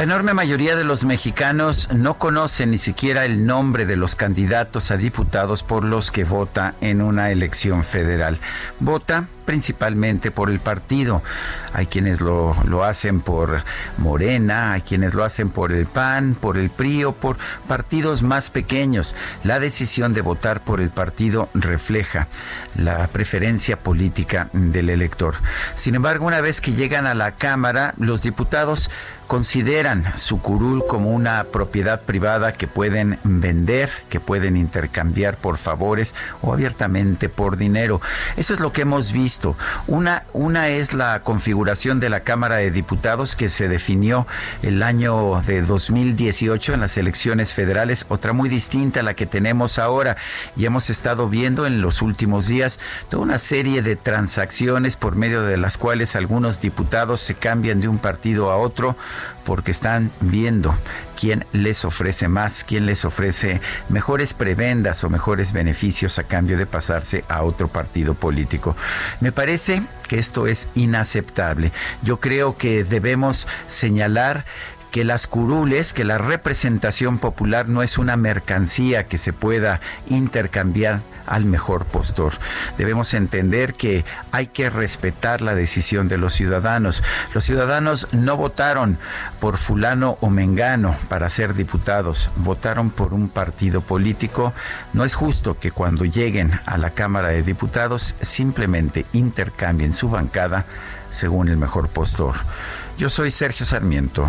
La enorme mayoría de los mexicanos no conocen ni siquiera el nombre de los candidatos a diputados por los que vota en una elección federal. Vota principalmente por el partido. Hay quienes lo, lo, hacen por Morena, hay quienes lo hacen por el PAN, por el PRI o por partidos más pequeños. La decisión de votar por el partido refleja la preferencia política del elector. Sin embargo, una vez que llegan a la Cámara, los diputados consideran su curul como una propiedad privada que pueden vender, que pueden intercambiar por favores o abiertamente por dinero. Eso es lo que hemos visto una, una es la configuración de la Cámara de Diputados que se definió el año de 2018 en las elecciones federales, otra muy distinta a la que tenemos ahora. Y hemos estado viendo en los últimos días toda una serie de transacciones por medio de las cuales algunos diputados se cambian de un partido a otro porque están viendo quién les ofrece más, quién les ofrece mejores prebendas o mejores beneficios a cambio de pasarse a otro partido político. Me parece que esto es inaceptable. Yo creo que debemos señalar que las curules, que la representación popular no es una mercancía que se pueda intercambiar al mejor postor. Debemos entender que hay que respetar la decisión de los ciudadanos. Los ciudadanos no votaron por fulano o mengano para ser diputados, votaron por un partido político. No es justo que cuando lleguen a la Cámara de Diputados simplemente intercambien su bancada según el mejor postor. Yo soy Sergio Sarmiento